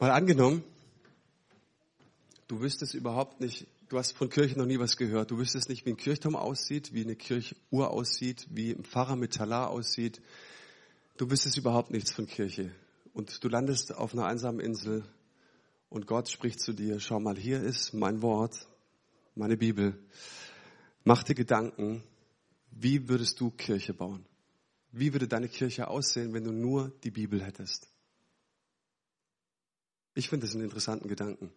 Mal angenommen, du wüsstest überhaupt nicht, du hast von Kirche noch nie was gehört, du wüsstest nicht, wie ein Kirchturm aussieht, wie eine Kirchuhr aussieht, wie ein Pfarrer mit Talar aussieht. Du wüsstest überhaupt nichts von Kirche. Und du landest auf einer einsamen Insel und Gott spricht zu dir, schau mal, hier ist mein Wort, meine Bibel. Mach dir Gedanken, wie würdest du Kirche bauen? Wie würde deine Kirche aussehen, wenn du nur die Bibel hättest? Ich finde das einen interessanten Gedanken.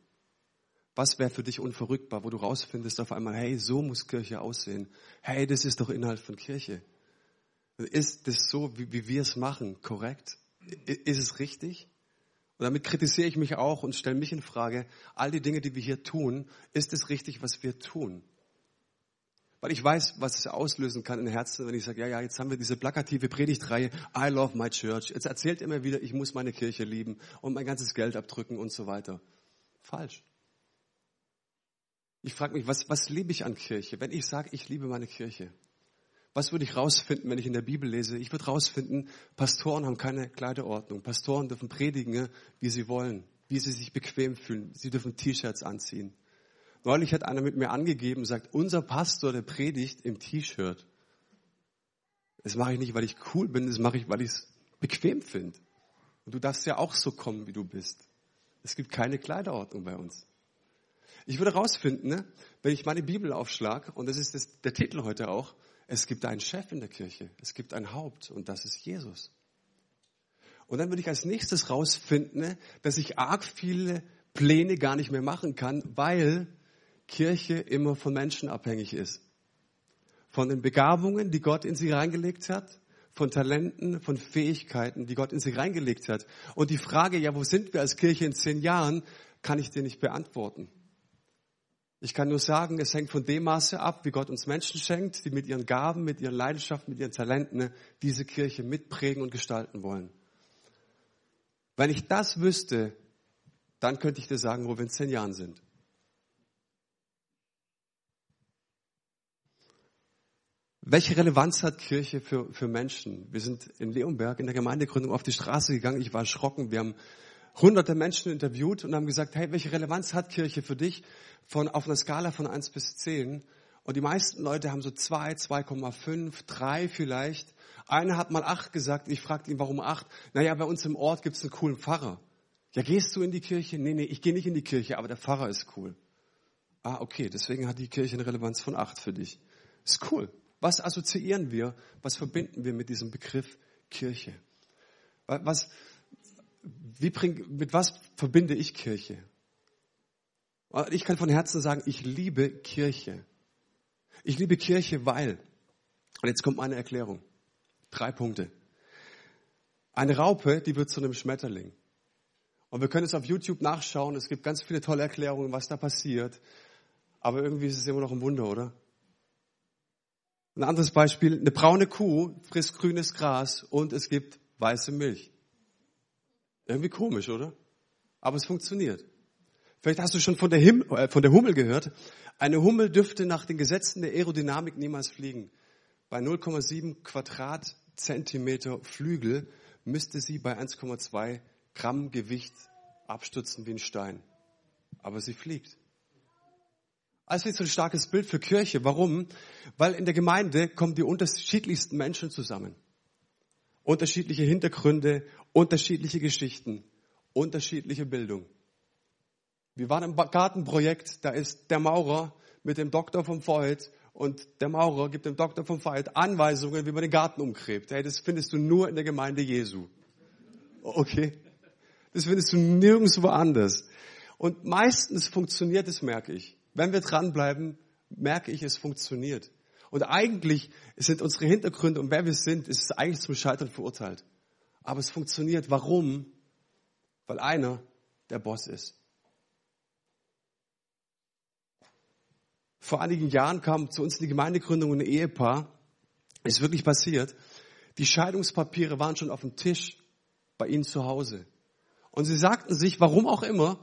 Was wäre für dich unverrückbar, wo du rausfindest auf einmal, hey, so muss Kirche aussehen. Hey, das ist doch Inhalt von Kirche. Ist das so, wie, wie wir es machen, korrekt? Ist es richtig? Und damit kritisiere ich mich auch und stelle mich in Frage, all die Dinge, die wir hier tun, ist es richtig, was wir tun? Weil ich weiß, was es auslösen kann in Herzen, wenn ich sage, ja, ja, jetzt haben wir diese plakative Predigtreihe, I love my church. Jetzt erzählt immer wieder, ich muss meine Kirche lieben und mein ganzes Geld abdrücken und so weiter. Falsch. Ich frage mich, was, was liebe ich an Kirche? Wenn ich sage, ich liebe meine Kirche, was würde ich rausfinden, wenn ich in der Bibel lese? Ich würde rausfinden, Pastoren haben keine Kleiderordnung. Pastoren dürfen predigen, wie sie wollen, wie sie sich bequem fühlen. Sie dürfen T-Shirts anziehen. Neulich hat einer mit mir angegeben, sagt, unser Pastor, der predigt im T-Shirt. Das mache ich nicht, weil ich cool bin, das mache ich, weil ich es bequem finde. Und du darfst ja auch so kommen, wie du bist. Es gibt keine Kleiderordnung bei uns. Ich würde rausfinden, ne, wenn ich meine Bibel aufschlag, und das ist das, der Titel heute auch, es gibt einen Chef in der Kirche, es gibt ein Haupt, und das ist Jesus. Und dann würde ich als nächstes rausfinden, ne, dass ich arg viele Pläne gar nicht mehr machen kann, weil Kirche immer von Menschen abhängig ist. Von den Begabungen, die Gott in sie reingelegt hat, von Talenten, von Fähigkeiten, die Gott in sie reingelegt hat. Und die Frage, ja, wo sind wir als Kirche in zehn Jahren, kann ich dir nicht beantworten. Ich kann nur sagen, es hängt von dem Maße ab, wie Gott uns Menschen schenkt, die mit ihren Gaben, mit ihren Leidenschaften, mit ihren Talenten diese Kirche mitprägen und gestalten wollen. Wenn ich das wüsste, dann könnte ich dir sagen, wo wir in zehn Jahren sind. Welche Relevanz hat Kirche für, für Menschen? Wir sind in Leonberg in der Gemeindegründung auf die Straße gegangen. Ich war erschrocken. Wir haben hunderte Menschen interviewt und haben gesagt, hey, welche Relevanz hat Kirche für dich von, auf einer Skala von eins bis zehn? Und die meisten Leute haben so zwei, 2,5, drei vielleicht. Einer hat mal acht gesagt. Ich fragte ihn, warum acht? Naja, bei uns im Ort gibt es einen coolen Pfarrer. Ja, gehst du in die Kirche? Nee, nee, ich gehe nicht in die Kirche, aber der Pfarrer ist cool. Ah, okay, deswegen hat die Kirche eine Relevanz von acht für dich. Ist cool. Was assoziieren wir, was verbinden wir mit diesem Begriff Kirche? Was, wie bring, mit was verbinde ich Kirche? Ich kann von Herzen sagen, ich liebe Kirche. Ich liebe Kirche, weil, und jetzt kommt meine Erklärung. Drei Punkte. Eine Raupe, die wird zu einem Schmetterling. Und wir können es auf YouTube nachschauen. Es gibt ganz viele tolle Erklärungen, was da passiert. Aber irgendwie ist es immer noch ein Wunder, oder? Ein anderes Beispiel, eine braune Kuh frisst grünes Gras und es gibt weiße Milch. Irgendwie komisch, oder? Aber es funktioniert. Vielleicht hast du schon von der, Him äh, von der Hummel gehört. Eine Hummel dürfte nach den Gesetzen der Aerodynamik niemals fliegen. Bei 0,7 Quadratzentimeter Flügel müsste sie bei 1,2 Gramm Gewicht abstürzen wie ein Stein. Aber sie fliegt. Also ist so ein starkes Bild für Kirche. Warum? Weil in der Gemeinde kommen die unterschiedlichsten Menschen zusammen. Unterschiedliche Hintergründe, unterschiedliche Geschichten, unterschiedliche Bildung. Wir waren im Gartenprojekt, da ist der Maurer mit dem Doktor vom Voigt und der Maurer gibt dem Doktor vom Voigt Anweisungen, wie man den Garten umgräbt. Hey, das findest du nur in der Gemeinde Jesu. Okay? Das findest du nirgendwo anders. Und meistens funktioniert es, merke ich. Wenn wir dranbleiben, merke ich, es funktioniert. Und eigentlich sind unsere Hintergründe und wer wir sind, ist es eigentlich zum Scheitern verurteilt. Aber es funktioniert. Warum? Weil einer der Boss ist. Vor einigen Jahren kam zu uns in die Gemeindegründung ein Ehepaar. Ist wirklich passiert. Die Scheidungspapiere waren schon auf dem Tisch bei ihnen zu Hause. Und sie sagten sich, warum auch immer,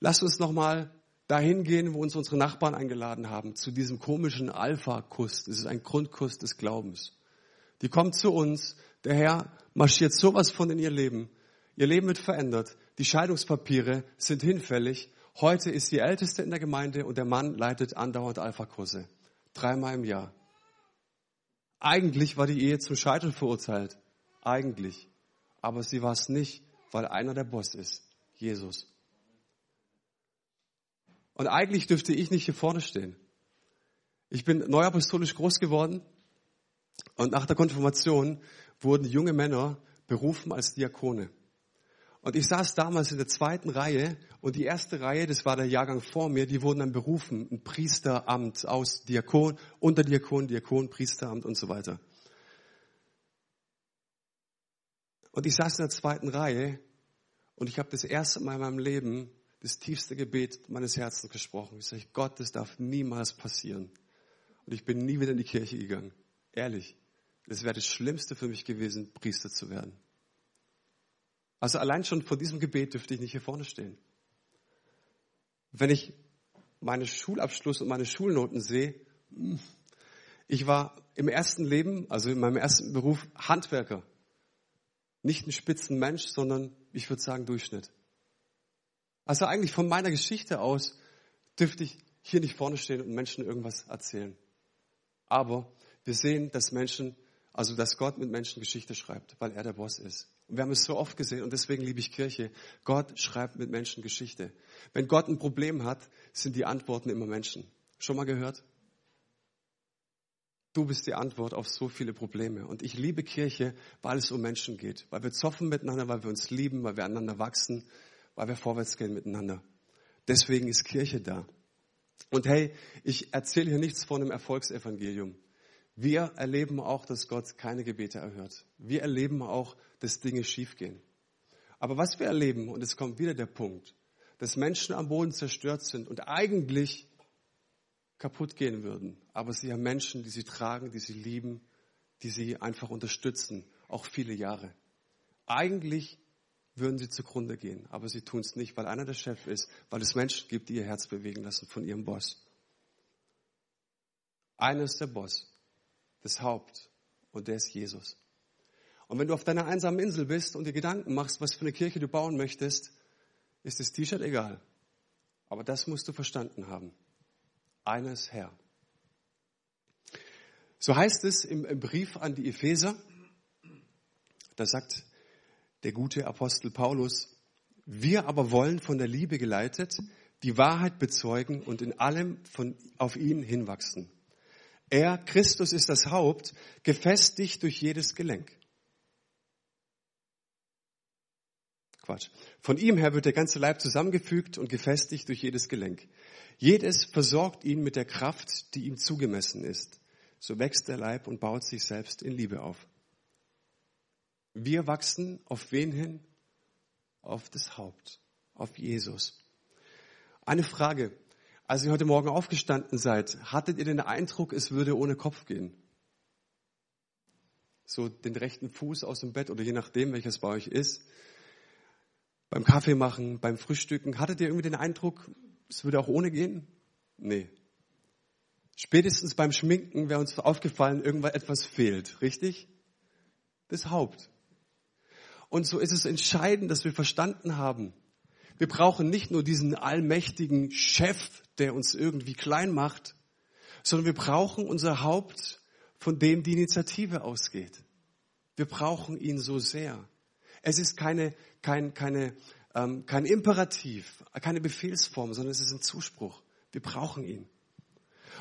lasst uns nochmal dahin gehen, wo uns unsere Nachbarn eingeladen haben, zu diesem komischen Alpha-Kuss. Das ist ein Grundkuss des Glaubens. Die kommt zu uns, der Herr marschiert sowas von in ihr Leben. Ihr Leben wird verändert. Die Scheidungspapiere sind hinfällig. Heute ist sie älteste in der Gemeinde und der Mann leitet andauernd Alpha-Kurse. Dreimal im Jahr. Eigentlich war die Ehe zum Scheitern verurteilt. Eigentlich. Aber sie war es nicht, weil einer der Boss ist. Jesus. Und eigentlich dürfte ich nicht hier vorne stehen. Ich bin neuapostolisch groß geworden und nach der Konfirmation wurden junge Männer berufen als Diakone. Und ich saß damals in der zweiten Reihe und die erste Reihe, das war der Jahrgang vor mir, die wurden dann berufen, ein Priesteramt aus Diakon, Unterdiakon, Diakon, Priesteramt und so weiter. Und ich saß in der zweiten Reihe und ich habe das erste Mal in meinem Leben das tiefste Gebet meines Herzens gesprochen. Ich sage, Gott, das darf niemals passieren. Und ich bin nie wieder in die Kirche gegangen. Ehrlich. Das wäre das Schlimmste für mich gewesen, Priester zu werden. Also allein schon vor diesem Gebet dürfte ich nicht hier vorne stehen. Wenn ich meine Schulabschluss und meine Schulnoten sehe, ich war im ersten Leben, also in meinem ersten Beruf, Handwerker. Nicht ein Spitzenmensch, sondern ich würde sagen Durchschnitt. Also eigentlich von meiner Geschichte aus dürfte ich hier nicht vorne stehen und Menschen irgendwas erzählen. Aber wir sehen, dass Menschen, also dass Gott mit Menschen Geschichte schreibt, weil er der Boss ist. Und wir haben es so oft gesehen und deswegen liebe ich Kirche. Gott schreibt mit Menschen Geschichte. Wenn Gott ein Problem hat, sind die Antworten immer Menschen. Schon mal gehört? Du bist die Antwort auf so viele Probleme. Und ich liebe Kirche, weil es um Menschen geht. Weil wir zoffen miteinander, weil wir uns lieben, weil wir aneinander wachsen, weil wir vorwärts gehen miteinander. Deswegen ist Kirche da. Und hey, ich erzähle hier nichts von einem Erfolgsevangelium. Wir erleben auch, dass Gott keine Gebete erhört. Wir erleben auch, dass Dinge schiefgehen. Aber was wir erleben, und es kommt wieder der Punkt, dass Menschen am Boden zerstört sind und eigentlich kaputt gehen würden. Aber sie haben Menschen, die sie tragen, die sie lieben, die sie einfach unterstützen, auch viele Jahre. Eigentlich würden sie zugrunde gehen, aber sie tun es nicht, weil einer der Chef ist, weil es Menschen gibt, die ihr Herz bewegen lassen von ihrem Boss. Einer ist der Boss, das Haupt, und der ist Jesus. Und wenn du auf deiner einsamen Insel bist und dir Gedanken machst, was für eine Kirche du bauen möchtest, ist das T-Shirt egal. Aber das musst du verstanden haben. Einer ist Herr. So heißt es im, Brief an die Epheser, da sagt der gute Apostel Paulus, wir aber wollen von der Liebe geleitet, die Wahrheit bezeugen und in allem von, auf ihn hinwachsen. Er, Christus, ist das Haupt, gefestigt durch jedes Gelenk. Quatsch. Von ihm her wird der ganze Leib zusammengefügt und gefestigt durch jedes Gelenk. Jedes versorgt ihn mit der Kraft, die ihm zugemessen ist. So wächst der Leib und baut sich selbst in Liebe auf. Wir wachsen auf wen hin? Auf das Haupt, auf Jesus. Eine Frage. Als ihr heute Morgen aufgestanden seid, hattet ihr den Eindruck, es würde ohne Kopf gehen? So den rechten Fuß aus dem Bett oder je nachdem, welches bei euch ist beim Kaffee machen, beim Frühstücken, hattet ihr irgendwie den Eindruck, es würde auch ohne gehen? Nee. Spätestens beim Schminken wäre uns aufgefallen, irgendwas etwas fehlt, richtig? Das Haupt. Und so ist es entscheidend, dass wir verstanden haben, wir brauchen nicht nur diesen allmächtigen Chef, der uns irgendwie klein macht, sondern wir brauchen unser Haupt, von dem die Initiative ausgeht. Wir brauchen ihn so sehr. Es ist keine, kein, keine, ähm, kein Imperativ, keine Befehlsform, sondern es ist ein Zuspruch. Wir brauchen ihn.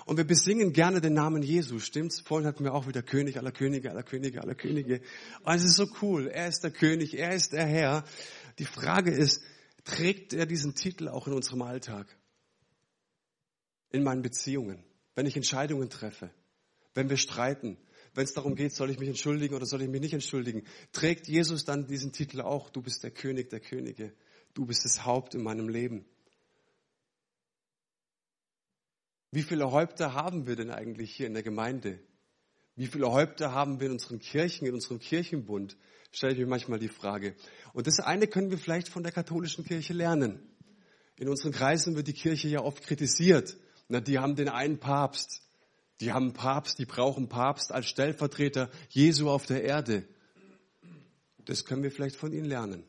Und wir besingen gerne den Namen Jesus, stimmt's? Vorhin hatten wir auch wieder König aller Könige, aller Könige, aller Könige. Und es ist so cool. Er ist der König, er ist der Herr. Die Frage ist, trägt er diesen Titel auch in unserem Alltag? In meinen Beziehungen, wenn ich Entscheidungen treffe, wenn wir streiten, wenn es darum geht, soll ich mich entschuldigen oder soll ich mich nicht entschuldigen, trägt Jesus dann diesen Titel auch, du bist der König der Könige, du bist das Haupt in meinem Leben. Wie viele Häupter haben wir denn eigentlich hier in der Gemeinde? Wie viele Häupter haben wir in unseren Kirchen, in unserem Kirchenbund? Stelle ich mir manchmal die Frage. Und das eine können wir vielleicht von der katholischen Kirche lernen. In unseren Kreisen wird die Kirche ja oft kritisiert. Na, die haben den einen Papst. Die haben Papst, die brauchen Papst als Stellvertreter Jesu auf der Erde. Das können wir vielleicht von ihnen lernen.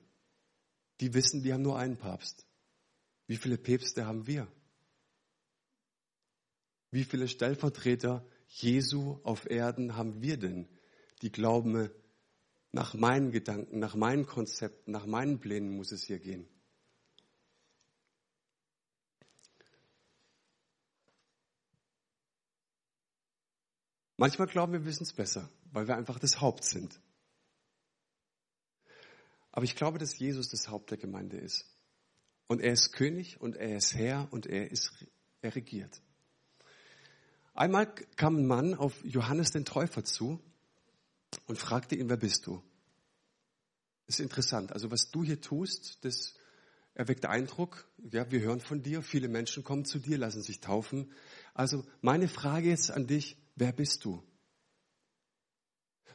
die wissen, die haben nur einen Papst. Wie viele Päpste haben wir? Wie viele Stellvertreter Jesu auf Erden haben wir denn, die glauben, nach meinen Gedanken, nach meinen Konzepten, nach meinen Plänen muss es hier gehen? Manchmal glauben wir, wir wissen es besser, weil wir einfach das Haupt sind. Aber ich glaube, dass Jesus das Haupt der Gemeinde ist. Und er ist König und er ist Herr und er ist, er regiert. Einmal kam ein Mann auf Johannes den Täufer zu und fragte ihn, wer bist du? Das ist interessant. Also was du hier tust, das erweckt Eindruck. Ja, wir hören von dir. Viele Menschen kommen zu dir, lassen sich taufen. Also meine Frage jetzt an dich, wer bist du?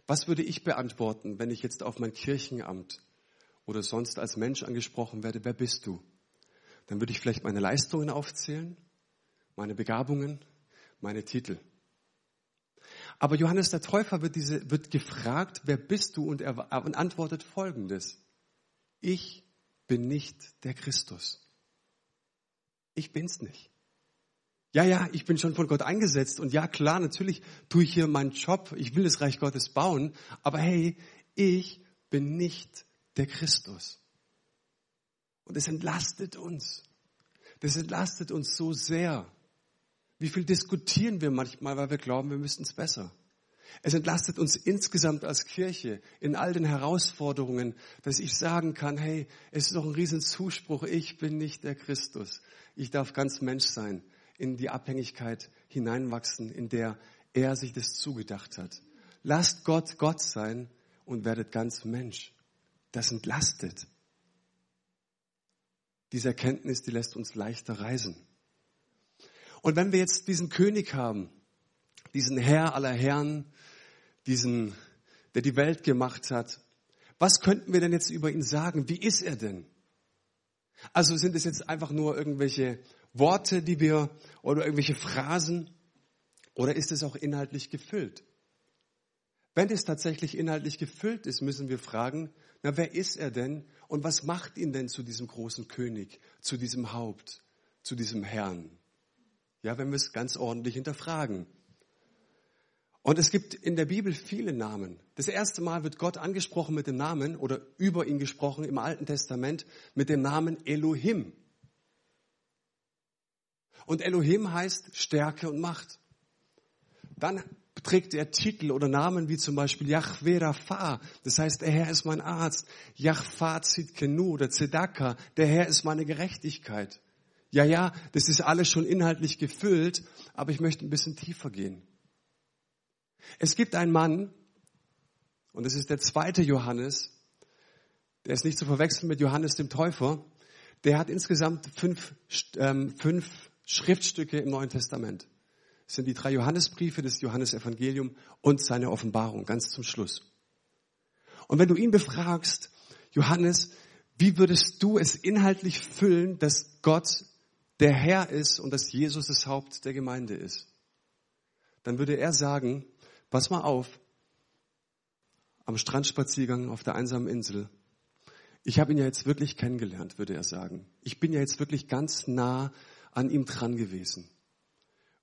Was würde ich beantworten, wenn ich jetzt auf mein Kirchenamt oder sonst als Mensch angesprochen werde, wer bist du? Dann würde ich vielleicht meine Leistungen aufzählen, meine Begabungen, meine Titel. Aber Johannes der Täufer wird, diese, wird gefragt, wer bist du? Und er und antwortet folgendes. Ich bin nicht der Christus. Ich bin's nicht. Ja, ja, ich bin schon von Gott eingesetzt und ja, klar, natürlich tue ich hier meinen Job, ich will das Reich Gottes bauen, aber hey, ich bin nicht der Christus. Und es entlastet uns. Das entlastet uns so sehr. Wie viel diskutieren wir manchmal, weil wir glauben, wir müssten es besser. Es entlastet uns insgesamt als Kirche in all den Herausforderungen, dass ich sagen kann, hey, es ist doch ein riesen Zuspruch, ich bin nicht der Christus. Ich darf ganz Mensch sein, in die Abhängigkeit hineinwachsen, in der er sich das zugedacht hat. Lasst Gott Gott sein und werdet ganz Mensch. Das entlastet. Diese Erkenntnis, die lässt uns leichter reisen. Und wenn wir jetzt diesen König haben, diesen Herr aller Herren, diesen, der die Welt gemacht hat, was könnten wir denn jetzt über ihn sagen? Wie ist er denn? Also sind es jetzt einfach nur irgendwelche Worte, die wir, oder irgendwelche Phrasen, oder ist es auch inhaltlich gefüllt? Wenn es tatsächlich inhaltlich gefüllt ist, müssen wir fragen, na, wer ist er denn und was macht ihn denn zu diesem großen König, zu diesem Haupt, zu diesem Herrn? Ja, wenn wir es ganz ordentlich hinterfragen. Und es gibt in der Bibel viele Namen. Das erste Mal wird Gott angesprochen mit dem Namen oder über ihn gesprochen im Alten Testament mit dem Namen Elohim. Und Elohim heißt Stärke und Macht. Dann trägt er Titel oder Namen wie zum Beispiel Yahweh Rapha, das heißt, der Herr ist mein Arzt. Yahweh Zitkenu oder Zedaka, der Herr ist meine Gerechtigkeit. Ja, ja, das ist alles schon inhaltlich gefüllt, aber ich möchte ein bisschen tiefer gehen. Es gibt einen Mann, und es ist der zweite Johannes, der ist nicht zu verwechseln mit Johannes dem Täufer, der hat insgesamt fünf, ähm, fünf Schriftstücke im Neuen Testament. Das sind die drei Johannesbriefe, das Johannesevangelium und seine Offenbarung, ganz zum Schluss. Und wenn du ihn befragst, Johannes, wie würdest du es inhaltlich füllen, dass Gott der Herr ist und dass Jesus das Haupt der Gemeinde ist, dann würde er sagen, pass mal auf, am Strandspaziergang auf der einsamen Insel, ich habe ihn ja jetzt wirklich kennengelernt, würde er sagen. Ich bin ja jetzt wirklich ganz nah an ihm dran gewesen.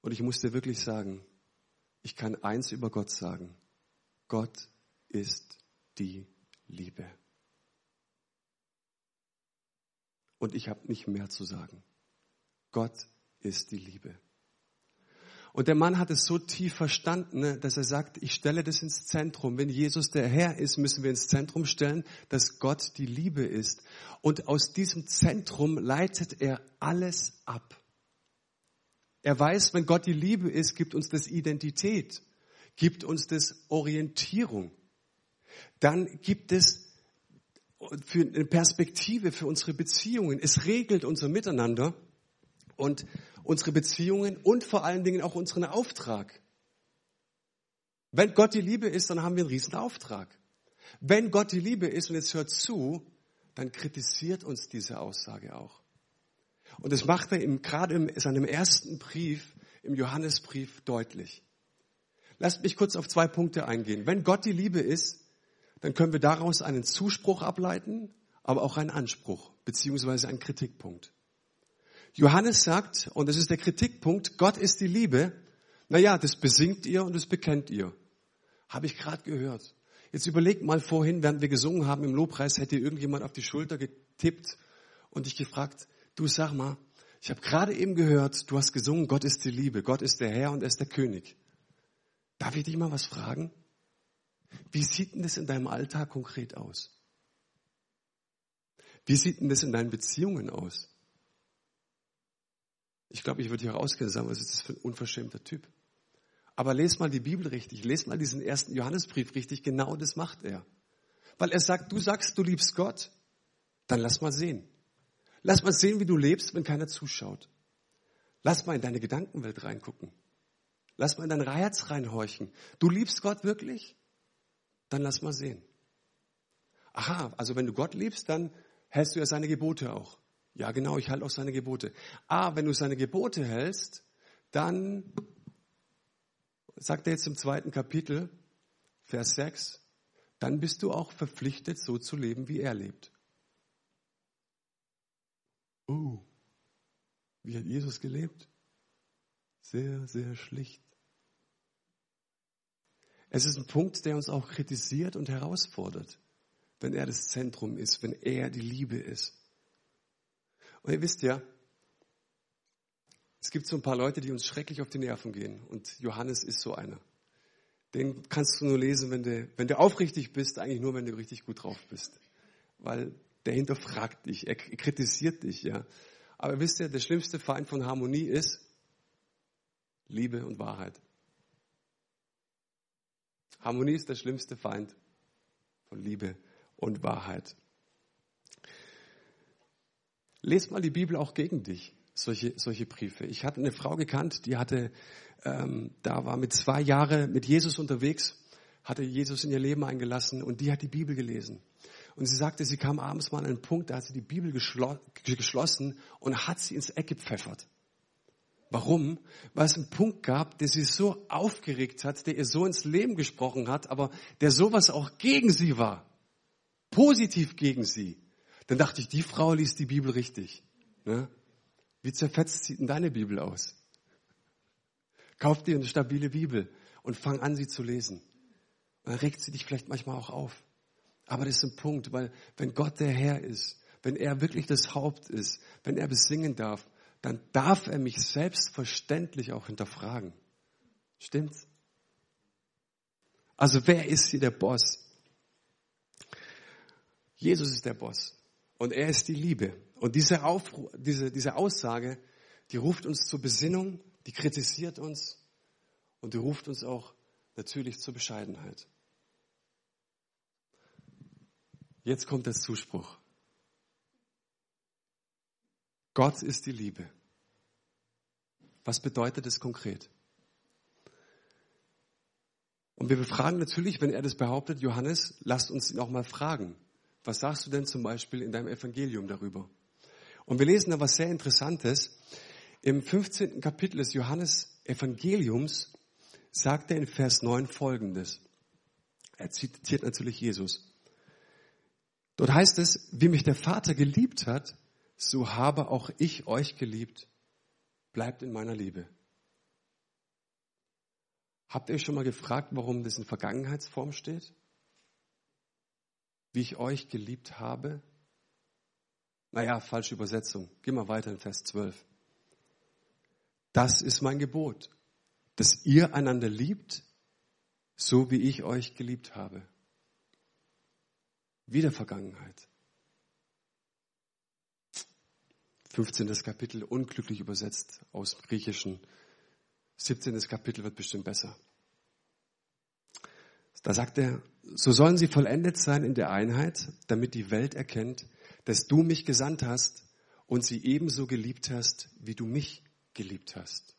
Und ich muss dir wirklich sagen, ich kann eins über Gott sagen. Gott ist die Liebe. Und ich habe nicht mehr zu sagen. Gott ist die Liebe. Und der Mann hat es so tief verstanden, ne, dass er sagt, ich stelle das ins Zentrum. Wenn Jesus der Herr ist, müssen wir ins Zentrum stellen, dass Gott die Liebe ist. Und aus diesem Zentrum leitet er alles ab. Er weiß, wenn Gott die Liebe ist, gibt uns das Identität, gibt uns das Orientierung. Dann gibt es für eine Perspektive für unsere Beziehungen. Es regelt unser Miteinander und unsere Beziehungen und vor allen Dingen auch unseren Auftrag. Wenn Gott die Liebe ist, dann haben wir einen riesen Auftrag. Wenn Gott die Liebe ist, und jetzt hört zu, dann kritisiert uns diese Aussage auch. Und das macht er im, gerade in seinem ersten Brief, im Johannesbrief, deutlich. Lasst mich kurz auf zwei Punkte eingehen. Wenn Gott die Liebe ist, dann können wir daraus einen Zuspruch ableiten, aber auch ein Anspruch beziehungsweise ein Kritikpunkt. Johannes sagt, und das ist der Kritikpunkt, Gott ist die Liebe. Naja, das besingt ihr und das bekennt ihr. Habe ich gerade gehört. Jetzt überlegt mal vorhin, während wir gesungen haben im Lobpreis, hätte irgendjemand auf die Schulter getippt und dich gefragt, du sag mal, ich habe gerade eben gehört, du hast gesungen, Gott ist die Liebe, Gott ist der Herr und er ist der König. Darf ich dich mal was fragen? Wie sieht denn das in deinem Alltag konkret aus? Wie sieht denn das in deinen Beziehungen aus? Ich glaube, ich würde hier rausgehen und sagen, was ist das für ein unverschämter Typ? Aber lest mal die Bibel richtig, lest mal diesen ersten Johannesbrief richtig, genau das macht er. Weil er sagt, du sagst, du liebst Gott, dann lass mal sehen. Lass mal sehen, wie du lebst, wenn keiner zuschaut. Lass mal in deine Gedankenwelt reingucken. Lass mal in dein Herz reinhorchen. Du liebst Gott wirklich? Dann lass mal sehen. Aha, also wenn du Gott liebst, dann hältst du ja seine Gebote auch. Ja, genau, ich halte auch seine Gebote. Ah, wenn du seine Gebote hältst, dann sagt er jetzt im zweiten Kapitel, Vers 6, dann bist du auch verpflichtet, so zu leben, wie er lebt. Oh, wie hat Jesus gelebt? Sehr, sehr schlicht. Es ist ein Punkt, der uns auch kritisiert und herausfordert, wenn er das Zentrum ist, wenn er die Liebe ist. Und ihr wisst ja, es gibt so ein paar Leute, die uns schrecklich auf die Nerven gehen. Und Johannes ist so einer. Den kannst du nur lesen, wenn du, wenn du aufrichtig bist, eigentlich nur, wenn du richtig gut drauf bist. Weil der hinterfragt dich, er kritisiert dich, ja. Aber wisst ihr, der schlimmste Feind von Harmonie ist Liebe und Wahrheit. Harmonie ist der schlimmste Feind von Liebe und Wahrheit. Lest mal die Bibel auch gegen dich solche, solche Briefe. Ich hatte eine Frau gekannt, die hatte, ähm, da war mit zwei Jahren mit Jesus unterwegs, hatte Jesus in ihr Leben eingelassen und die hat die Bibel gelesen. Und sie sagte, sie kam abends mal an einen Punkt, da hat sie die Bibel geschlo geschlossen und hat sie ins Eck gepfeffert. Warum? Weil es einen Punkt gab, der sie so aufgeregt hat, der ihr so ins Leben gesprochen hat, aber der sowas auch gegen sie war. Positiv gegen sie. Dann dachte ich, die Frau liest die Bibel richtig. Ne? Wie zerfetzt sieht denn deine Bibel aus? Kauf dir eine stabile Bibel und fang an, sie zu lesen. Dann regt sie dich vielleicht manchmal auch auf. Aber das ist ein Punkt, weil wenn Gott der Herr ist, wenn er wirklich das Haupt ist, wenn er besingen darf, dann darf er mich selbstverständlich auch hinterfragen. Stimmt's? Also wer ist hier der Boss? Jesus ist der Boss und er ist die Liebe. Und diese, Aufru diese, diese Aussage, die ruft uns zur Besinnung, die kritisiert uns und die ruft uns auch natürlich zur Bescheidenheit. Jetzt kommt der Zuspruch. Gott ist die Liebe. Was bedeutet es konkret? Und wir befragen natürlich, wenn er das behauptet, Johannes, lasst uns ihn auch mal fragen. Was sagst du denn zum Beispiel in deinem Evangelium darüber? Und wir lesen da was sehr Interessantes. Im 15. Kapitel des Johannes Evangeliums sagt er in Vers 9 folgendes. Er zitiert natürlich Jesus. Dort heißt es, wie mich der Vater geliebt hat, so habe auch ich euch geliebt. Bleibt in meiner Liebe. Habt ihr euch schon mal gefragt, warum das in Vergangenheitsform steht? Wie ich euch geliebt habe? Naja, falsche Übersetzung. Geh mal weiter in Vers 12. Das ist mein Gebot, dass ihr einander liebt, so wie ich euch geliebt habe. Wieder Vergangenheit. 15. Kapitel, unglücklich übersetzt aus dem Griechischen. 17. Kapitel wird bestimmt besser. Da sagt er, so sollen sie vollendet sein in der Einheit, damit die Welt erkennt, dass du mich gesandt hast und sie ebenso geliebt hast, wie du mich geliebt hast.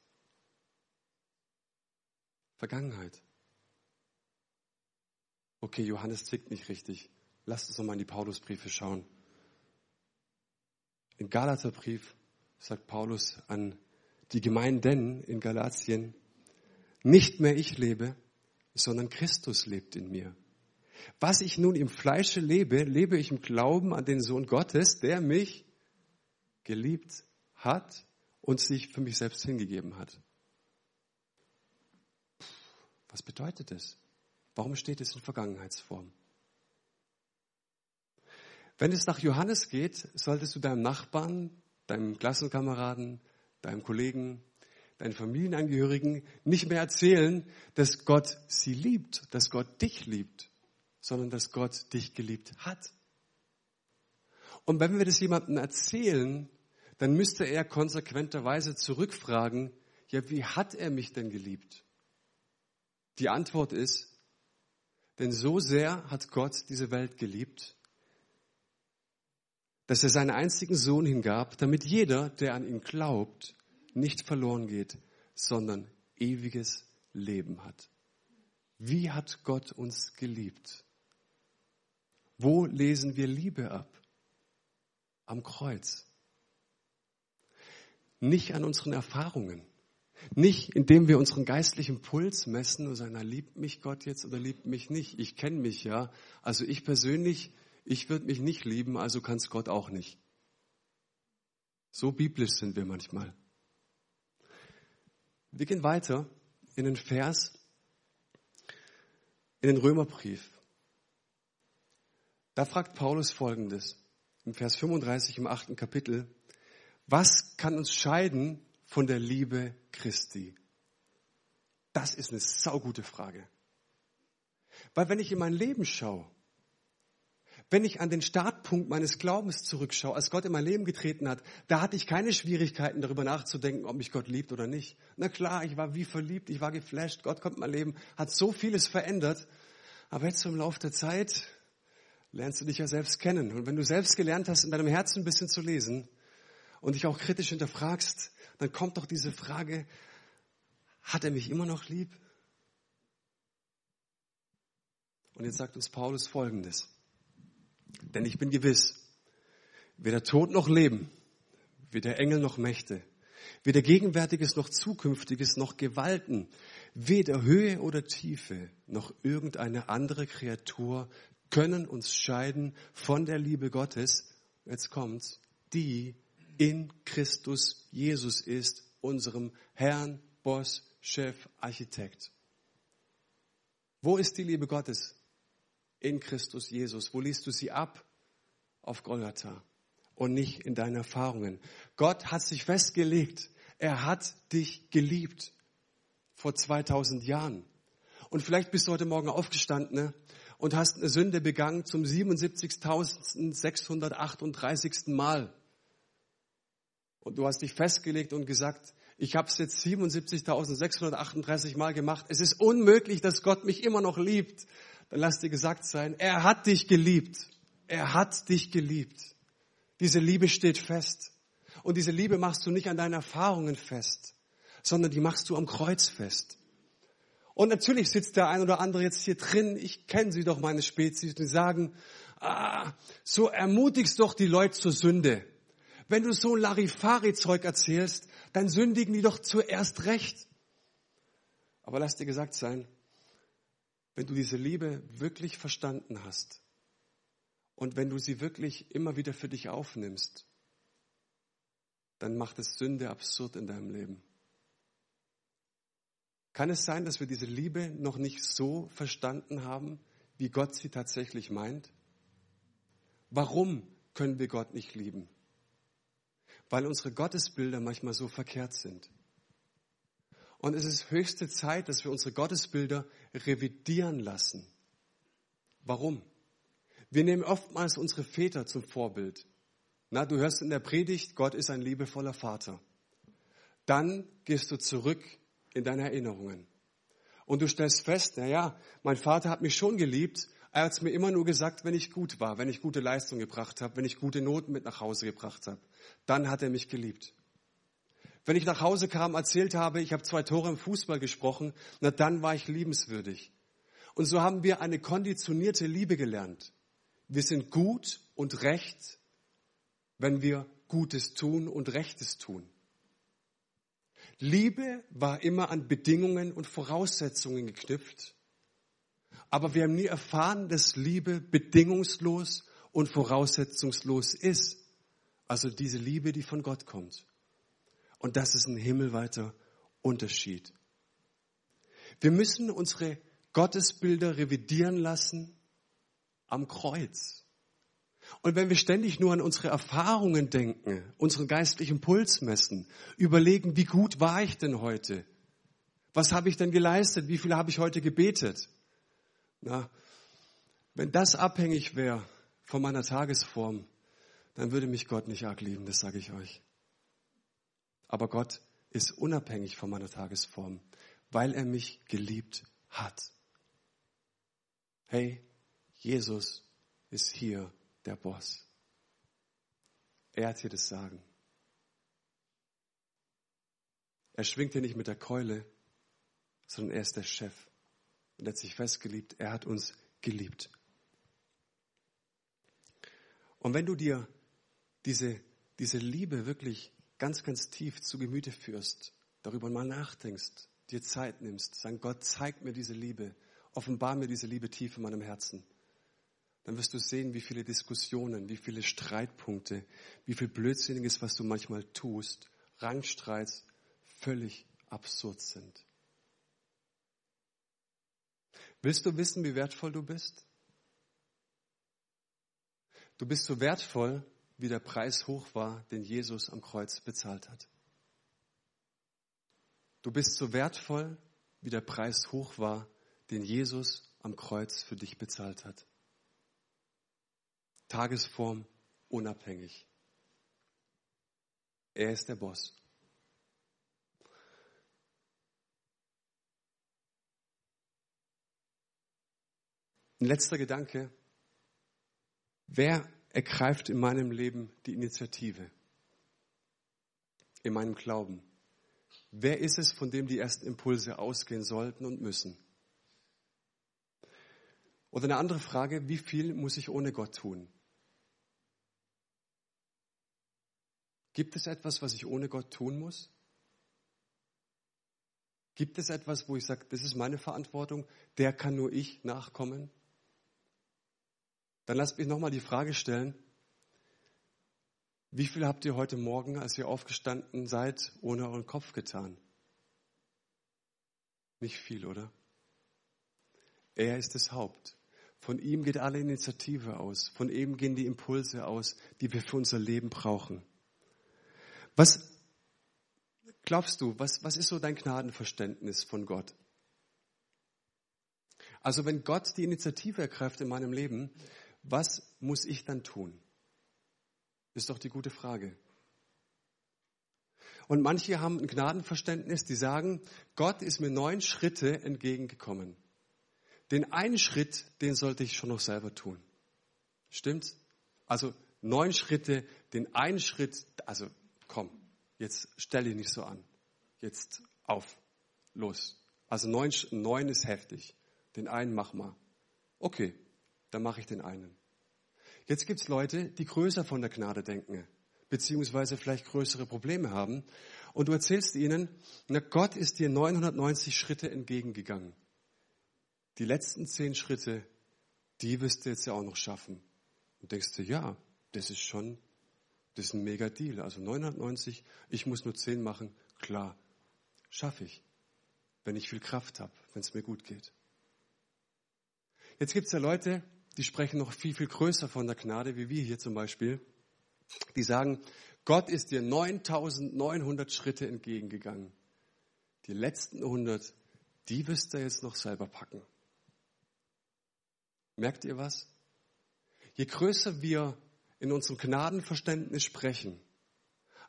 Vergangenheit. Okay, Johannes tickt nicht richtig. Lasst uns nochmal in die Paulusbriefe schauen. Im Galaterbrief sagt Paulus an die Gemeinden in Galatien, nicht mehr ich lebe, sondern Christus lebt in mir. Was ich nun im Fleische lebe, lebe ich im Glauben an den Sohn Gottes, der mich geliebt hat und sich für mich selbst hingegeben hat. Was bedeutet das? Warum steht es in Vergangenheitsform? Wenn es nach Johannes geht, solltest du deinem Nachbarn, deinem Klassenkameraden, deinem Kollegen, deinen Familienangehörigen nicht mehr erzählen, dass Gott sie liebt, dass Gott dich liebt, sondern dass Gott dich geliebt hat. Und wenn wir das jemandem erzählen, dann müsste er konsequenterweise zurückfragen, ja, wie hat er mich denn geliebt? Die Antwort ist, denn so sehr hat Gott diese Welt geliebt, dass er seinen einzigen Sohn hingab, damit jeder, der an ihn glaubt, nicht verloren geht, sondern ewiges Leben hat. Wie hat Gott uns geliebt? Wo lesen wir Liebe ab? Am Kreuz. Nicht an unseren Erfahrungen. Nicht, indem wir unseren geistlichen Puls messen und sagen, na, liebt mich Gott jetzt oder liebt mich nicht. Ich kenne mich ja. Also ich persönlich, ich würde mich nicht lieben, also kann es Gott auch nicht. So biblisch sind wir manchmal. Wir gehen weiter in den Vers, in den Römerbrief. Da fragt Paulus Folgendes, im Vers 35 im achten Kapitel, was kann uns scheiden von der Liebe Christi? Das ist eine saugute Frage. Weil wenn ich in mein Leben schaue, wenn ich an den Startpunkt meines Glaubens zurückschaue, als Gott in mein Leben getreten hat, da hatte ich keine Schwierigkeiten darüber nachzudenken, ob mich Gott liebt oder nicht. Na klar, ich war wie verliebt, ich war geflasht, Gott kommt in mein Leben, hat so vieles verändert. Aber jetzt im Laufe der Zeit lernst du dich ja selbst kennen. Und wenn du selbst gelernt hast, in deinem Herzen ein bisschen zu lesen und dich auch kritisch hinterfragst, dann kommt doch diese Frage, hat er mich immer noch lieb? Und jetzt sagt uns Paulus Folgendes. Denn ich bin gewiss, weder Tod noch Leben, weder Engel noch Mächte, weder Gegenwärtiges noch Zukünftiges noch Gewalten, weder Höhe oder Tiefe noch irgendeine andere Kreatur können uns scheiden von der Liebe Gottes, jetzt kommt's, die in Christus Jesus ist, unserem Herrn, Boss, Chef, Architekt. Wo ist die Liebe Gottes? in Christus Jesus. Wo liest du sie ab? Auf Golgatha und nicht in deinen Erfahrungen. Gott hat sich festgelegt. Er hat dich geliebt vor 2000 Jahren. Und vielleicht bist du heute Morgen aufgestanden ne, und hast eine Sünde begangen zum 77.638. Mal. Und du hast dich festgelegt und gesagt, ich habe es jetzt 77.638 Mal gemacht. Es ist unmöglich, dass Gott mich immer noch liebt dann lass dir gesagt sein, er hat dich geliebt. Er hat dich geliebt. Diese Liebe steht fest. Und diese Liebe machst du nicht an deinen Erfahrungen fest, sondern die machst du am Kreuz fest. Und natürlich sitzt der ein oder andere jetzt hier drin, ich kenne sie doch, meine Spezies, die sagen, ah, so ermutigst doch die Leute zur Sünde. Wenn du so Larifari-Zeug erzählst, dann sündigen die doch zuerst recht. Aber lass dir gesagt sein, wenn du diese Liebe wirklich verstanden hast und wenn du sie wirklich immer wieder für dich aufnimmst, dann macht es Sünde absurd in deinem Leben. Kann es sein, dass wir diese Liebe noch nicht so verstanden haben, wie Gott sie tatsächlich meint? Warum können wir Gott nicht lieben? Weil unsere Gottesbilder manchmal so verkehrt sind. Und es ist höchste Zeit, dass wir unsere Gottesbilder revidieren lassen. Warum? Wir nehmen oftmals unsere Väter zum Vorbild. Na, du hörst in der Predigt, Gott ist ein liebevoller Vater. Dann gehst du zurück in deine Erinnerungen. Und du stellst fest, na ja, mein Vater hat mich schon geliebt. Er hat es mir immer nur gesagt, wenn ich gut war, wenn ich gute Leistung gebracht habe, wenn ich gute Noten mit nach Hause gebracht habe. Dann hat er mich geliebt. Wenn ich nach Hause kam, erzählt habe, ich habe zwei Tore im Fußball gesprochen, na dann war ich liebenswürdig. Und so haben wir eine konditionierte Liebe gelernt. Wir sind gut und recht, wenn wir Gutes tun und Rechtes tun. Liebe war immer an Bedingungen und Voraussetzungen geknüpft. Aber wir haben nie erfahren, dass Liebe bedingungslos und voraussetzungslos ist. Also diese Liebe, die von Gott kommt. Und das ist ein himmelweiter Unterschied. Wir müssen unsere Gottesbilder revidieren lassen am Kreuz. Und wenn wir ständig nur an unsere Erfahrungen denken, unseren geistlichen Puls messen, überlegen, wie gut war ich denn heute? Was habe ich denn geleistet? Wie viel habe ich heute gebetet? Na, wenn das abhängig wäre von meiner Tagesform, dann würde mich Gott nicht arg lieben, das sage ich euch. Aber Gott ist unabhängig von meiner Tagesform, weil er mich geliebt hat. Hey, Jesus ist hier der Boss. Er hat hier das Sagen. Er schwingt hier nicht mit der Keule, sondern er ist der Chef. Und er hat sich festgeliebt, er hat uns geliebt. Und wenn du dir diese, diese Liebe wirklich ganz, ganz tief zu Gemüte führst, darüber mal nachdenkst, dir Zeit nimmst, sagen, Gott, zeig mir diese Liebe, offenbar mir diese Liebe tief in meinem Herzen, dann wirst du sehen, wie viele Diskussionen, wie viele Streitpunkte, wie viel Blödsinniges, was du manchmal tust, Rangstreits völlig absurd sind. Willst du wissen, wie wertvoll du bist? Du bist so wertvoll, wie der Preis hoch war, den Jesus am Kreuz bezahlt hat. Du bist so wertvoll, wie der Preis hoch war, den Jesus am Kreuz für dich bezahlt hat. Tagesform unabhängig. Er ist der Boss. Ein letzter Gedanke. Wer ergreift in meinem Leben die Initiative? In meinem Glauben? Wer ist es, von dem die ersten Impulse ausgehen sollten und müssen? Oder eine andere Frage, wie viel muss ich ohne Gott tun? Gibt es etwas, was ich ohne Gott tun muss? Gibt es etwas, wo ich sage, das ist meine Verantwortung, der kann nur ich nachkommen? Dann lasst mich nochmal die Frage stellen, wie viel habt ihr heute Morgen, als ihr aufgestanden seid, ohne euren Kopf getan? Nicht viel, oder? Er ist das Haupt. Von ihm geht alle Initiative aus. Von ihm gehen die Impulse aus, die wir für unser Leben brauchen. Was glaubst du, was, was ist so dein Gnadenverständnis von Gott? Also wenn Gott die Initiative ergreift in meinem Leben, was muss ich dann tun? Ist doch die gute Frage. Und manche haben ein Gnadenverständnis, die sagen, Gott ist mir neun Schritte entgegengekommen. Den einen Schritt, den sollte ich schon noch selber tun. Stimmt's? Also neun Schritte, den einen Schritt, also komm, jetzt stell dich nicht so an. Jetzt auf, los. Also neun, neun ist heftig. Den einen mach mal. Okay, dann mache ich den einen. Jetzt gibt's Leute, die größer von der Gnade denken, beziehungsweise vielleicht größere Probleme haben. Und du erzählst ihnen, na Gott ist dir 990 Schritte entgegengegangen. Die letzten zehn Schritte, die wirst du jetzt ja auch noch schaffen. Und denkst du, ja, das ist schon das ist ein mega Deal. Also 990, ich muss nur 10 machen. Klar, schaffe ich, wenn ich viel Kraft habe, wenn es mir gut geht. Jetzt gibt es ja Leute, die sprechen noch viel, viel größer von der Gnade, wie wir hier zum Beispiel. Die sagen, Gott ist dir 9900 Schritte entgegengegangen. Die letzten 100, die wirst du jetzt noch selber packen. Merkt ihr was? Je größer wir in unserem Gnadenverständnis sprechen,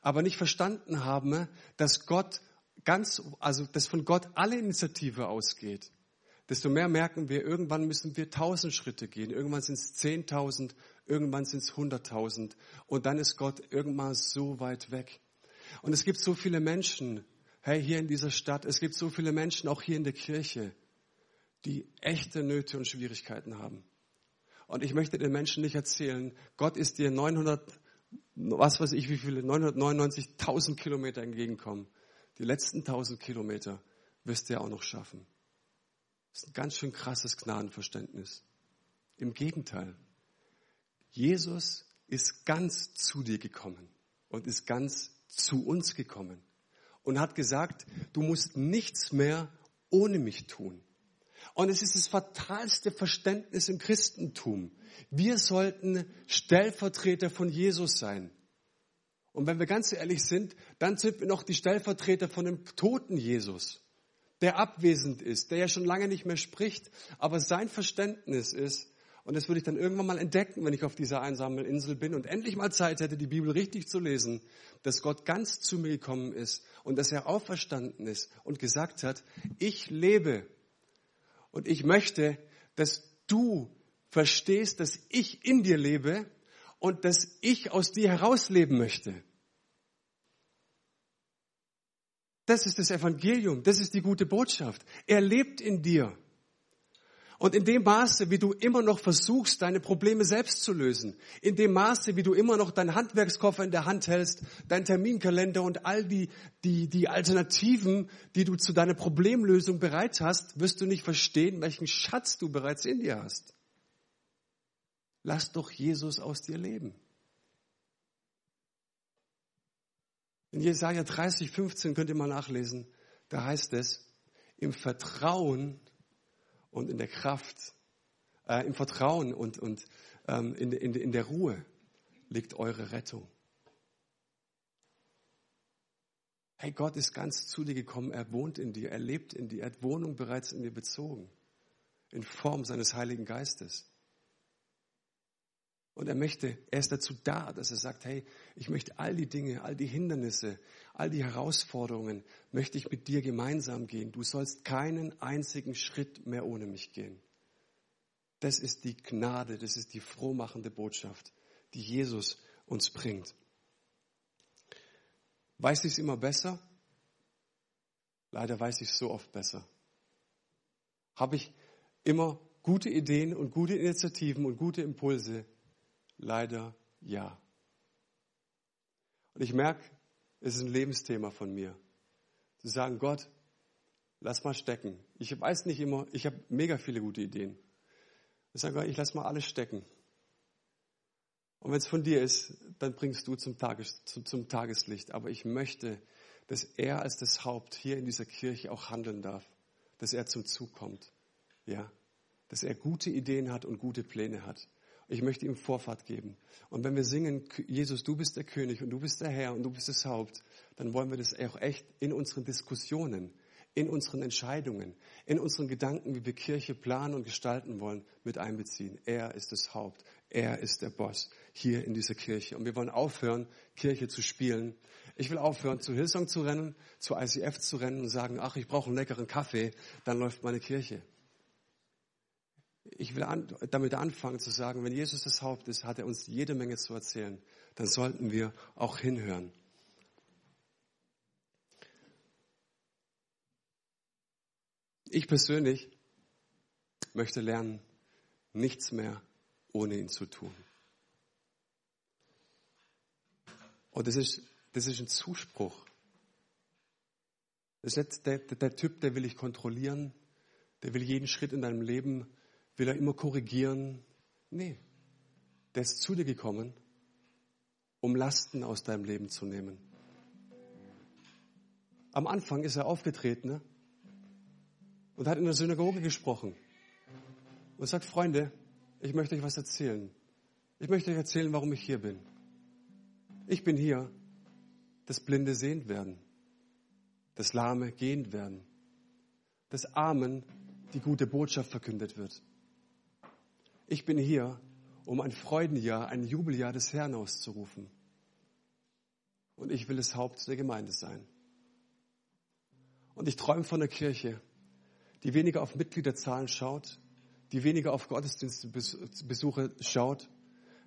aber nicht verstanden haben, dass Gott ganz, also dass von Gott alle Initiative ausgeht, desto mehr merken wir, irgendwann müssen wir tausend Schritte gehen, irgendwann sind es zehntausend, irgendwann sind es hunderttausend und dann ist Gott irgendwann so weit weg. Und es gibt so viele Menschen, hey, hier in dieser Stadt, es gibt so viele Menschen, auch hier in der Kirche, die echte Nöte und Schwierigkeiten haben. Und ich möchte den Menschen nicht erzählen, Gott ist dir 900, was weiß ich wie viele, 999.000 Kilometer entgegenkommen. Die letzten 1000 Kilometer wirst du ja auch noch schaffen. Das ist ein ganz schön krasses Gnadenverständnis. Im Gegenteil. Jesus ist ganz zu dir gekommen und ist ganz zu uns gekommen und hat gesagt, du musst nichts mehr ohne mich tun. Und es ist das fatalste Verständnis im Christentum. Wir sollten Stellvertreter von Jesus sein. Und wenn wir ganz ehrlich sind, dann sind wir noch die Stellvertreter von dem toten Jesus, der abwesend ist, der ja schon lange nicht mehr spricht, aber sein Verständnis ist, und das würde ich dann irgendwann mal entdecken, wenn ich auf dieser einsamen Insel bin und endlich mal Zeit hätte, die Bibel richtig zu lesen, dass Gott ganz zu mir gekommen ist und dass er auferstanden ist und gesagt hat, ich lebe und ich möchte, dass du verstehst, dass ich in dir lebe und dass ich aus dir herausleben möchte. Das ist das Evangelium, das ist die gute Botschaft. Er lebt in dir. Und in dem Maße, wie du immer noch versuchst, deine Probleme selbst zu lösen, in dem Maße, wie du immer noch deinen Handwerkskoffer in der Hand hältst, deinen Terminkalender und all die, die, die Alternativen, die du zu deiner Problemlösung bereit hast, wirst du nicht verstehen, welchen Schatz du bereits in dir hast. Lass doch Jesus aus dir leben. In Jesaja 30, 15 könnt ihr mal nachlesen, da heißt es, im Vertrauen und in der Kraft, äh, im Vertrauen und, und ähm, in, in, in der Ruhe liegt eure Rettung. Hey, Gott ist ganz zu dir gekommen, er wohnt in dir, er lebt in dir, er hat Wohnung bereits in dir bezogen, in Form seines Heiligen Geistes. Und er möchte, er ist dazu da, dass er sagt, hey, ich möchte all die Dinge, all die Hindernisse, all die Herausforderungen, möchte ich mit dir gemeinsam gehen. Du sollst keinen einzigen Schritt mehr ohne mich gehen. Das ist die Gnade, das ist die frohmachende Botschaft, die Jesus uns bringt. Weiß ich es immer besser? Leider weiß ich es so oft besser. Habe ich immer gute Ideen und gute Initiativen und gute Impulse? Leider ja. Und ich merke, es ist ein Lebensthema von mir. Zu sagen, Gott, lass mal stecken. Ich weiß nicht immer, ich habe mega viele gute Ideen. Ich sage, ich lass mal alles stecken. Und wenn es von dir ist, dann bringst du zum, Tages, zum, zum Tageslicht. Aber ich möchte, dass er als das Haupt hier in dieser Kirche auch handeln darf. Dass er zum Zug kommt. Ja. Dass er gute Ideen hat und gute Pläne hat. Ich möchte ihm Vorfahrt geben. Und wenn wir singen, Jesus, du bist der König und du bist der Herr und du bist das Haupt, dann wollen wir das auch echt in unseren Diskussionen, in unseren Entscheidungen, in unseren Gedanken, wie wir Kirche planen und gestalten wollen, mit einbeziehen. Er ist das Haupt. Er ist der Boss hier in dieser Kirche. Und wir wollen aufhören, Kirche zu spielen. Ich will aufhören, zu Hillsong zu rennen, zu ICF zu rennen und sagen, ach, ich brauche einen leckeren Kaffee, dann läuft meine Kirche ich will an, damit anfangen zu sagen, wenn Jesus das Haupt ist, hat er uns jede Menge zu erzählen. Dann sollten wir auch hinhören. Ich persönlich möchte lernen, nichts mehr ohne ihn zu tun. Und das ist, das ist ein Zuspruch. Das ist nicht der, der, der Typ, der will ich kontrollieren, der will jeden Schritt in deinem Leben Will er immer korrigieren? Nee. Der ist zu dir gekommen, um Lasten aus deinem Leben zu nehmen. Am Anfang ist er aufgetreten ne? und hat in der Synagoge gesprochen und sagt, Freunde, ich möchte euch was erzählen. Ich möchte euch erzählen, warum ich hier bin. Ich bin hier, dass Blinde sehend werden, dass Lahme gehend werden, dass Armen die gute Botschaft verkündet wird. Ich bin hier, um ein Freudenjahr, ein Jubeljahr des Herrn auszurufen. Und ich will das Haupt der Gemeinde sein. Und ich träume von einer Kirche, die weniger auf Mitgliederzahlen schaut, die weniger auf Gottesdienstbesuche schaut.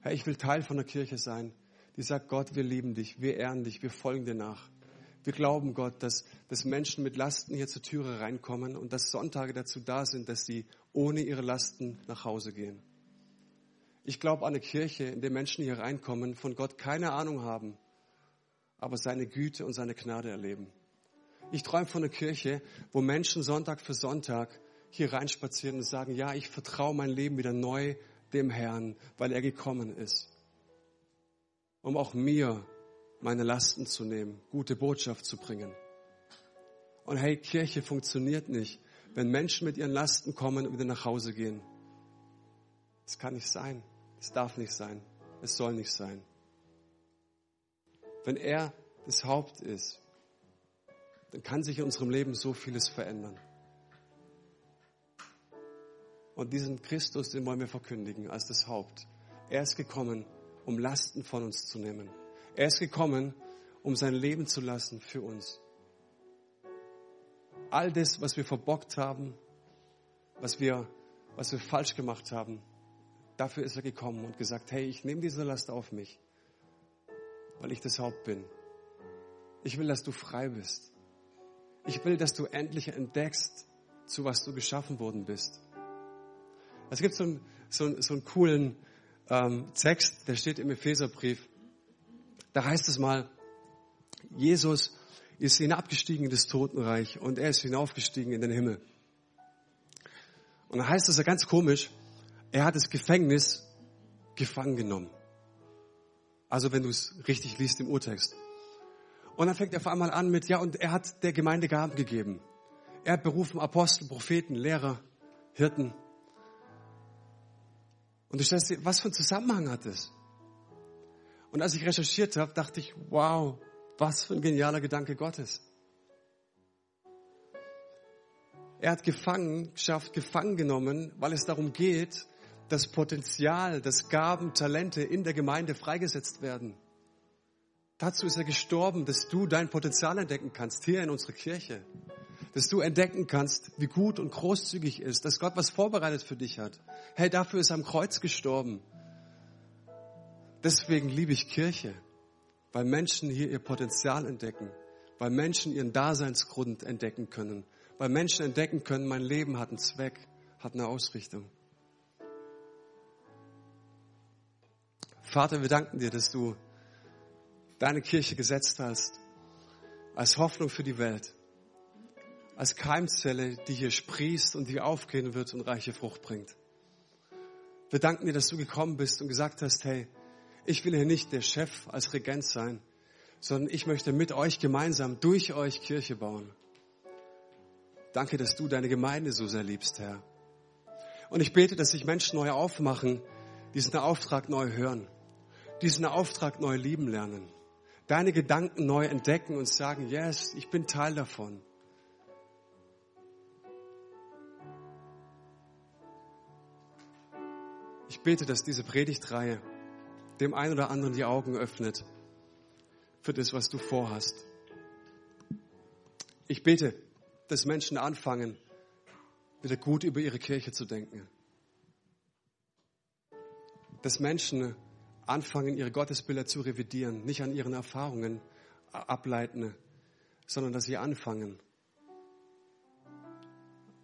Herr, ich will Teil von einer Kirche sein, die sagt, Gott, wir lieben dich, wir ehren dich, wir folgen dir nach. Wir glauben, Gott, dass, dass Menschen mit Lasten hier zur Türe reinkommen und dass Sonntage dazu da sind, dass sie ohne ihre Lasten nach Hause gehen. Ich glaube an eine Kirche, in der Menschen hier reinkommen, von Gott keine Ahnung haben, aber seine Güte und seine Gnade erleben. Ich träume von einer Kirche, wo Menschen Sonntag für Sonntag hier reinspazieren und sagen, ja, ich vertraue mein Leben wieder neu dem Herrn, weil er gekommen ist, um auch mir meine Lasten zu nehmen, gute Botschaft zu bringen. Und hey, Kirche funktioniert nicht, wenn Menschen mit ihren Lasten kommen und wieder nach Hause gehen. Das kann nicht sein. Es darf nicht sein. Es soll nicht sein. Wenn er das Haupt ist, dann kann sich in unserem Leben so vieles verändern. Und diesen Christus, den wollen wir verkündigen als das Haupt. Er ist gekommen, um Lasten von uns zu nehmen. Er ist gekommen, um sein Leben zu lassen für uns. All das, was wir verbockt haben, was wir, was wir falsch gemacht haben, dafür ist er gekommen und gesagt, hey, ich nehme diese Last auf mich, weil ich das Haupt bin. Ich will, dass du frei bist. Ich will, dass du endlich entdeckst, zu was du geschaffen worden bist. Es gibt so einen, so so einen coolen ähm, Text, der steht im Epheserbrief. Da heißt es mal, Jesus ist hinabgestiegen in das Totenreich und er ist hinaufgestiegen in den Himmel. Und da heißt es ja ganz komisch, er hat das Gefängnis gefangen genommen. Also wenn du es richtig liest im Urtext. Und dann fängt er vor einmal an mit, ja, und er hat der Gemeinde Gaben gegeben. Er hat berufen Apostel, Propheten, Lehrer, Hirten. Und du stellst dir, was für einen Zusammenhang hat das? Und als ich recherchiert habe, dachte ich, wow, was für ein genialer Gedanke Gottes. Er hat gefangen, geschafft, gefangen genommen, weil es darum geht, das Potenzial, das Gaben, Talente in der Gemeinde freigesetzt werden. Dazu ist er gestorben, dass du dein Potenzial entdecken kannst, hier in unserer Kirche. Dass du entdecken kannst, wie gut und großzügig ist, dass Gott was vorbereitet für dich hat. Hey, dafür ist er am Kreuz gestorben. Deswegen liebe ich Kirche, weil Menschen hier ihr Potenzial entdecken, weil Menschen ihren Daseinsgrund entdecken können, weil Menschen entdecken können, mein Leben hat einen Zweck, hat eine Ausrichtung. Vater, wir danken dir, dass du deine Kirche gesetzt hast als Hoffnung für die Welt, als Keimzelle, die hier sprießt und die aufgehen wird und reiche Frucht bringt. Wir danken dir, dass du gekommen bist und gesagt hast, hey, ich will hier nicht der Chef als Regent sein, sondern ich möchte mit euch gemeinsam durch euch Kirche bauen. Danke, dass du deine Gemeinde so sehr liebst, Herr. Und ich bete, dass sich Menschen neu aufmachen, diesen Auftrag neu hören, diesen Auftrag neu lieben lernen deine Gedanken neu entdecken und sagen, yes, ich bin Teil davon. Ich bete, dass diese Predigtreihe dem einen oder anderen die Augen öffnet für das, was du vorhast. Ich bete, dass Menschen anfangen, wieder gut über ihre Kirche zu denken. Dass Menschen anfangen, ihre Gottesbilder zu revidieren, nicht an ihren Erfahrungen ableiten, sondern dass sie anfangen,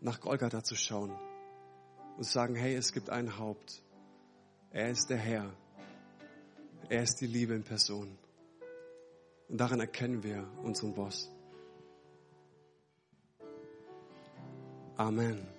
nach Golgatha zu schauen und sagen, hey, es gibt ein Haupt. Er ist der Herr. Er ist die Liebe in Person. Und darin erkennen wir unseren Boss. Amen.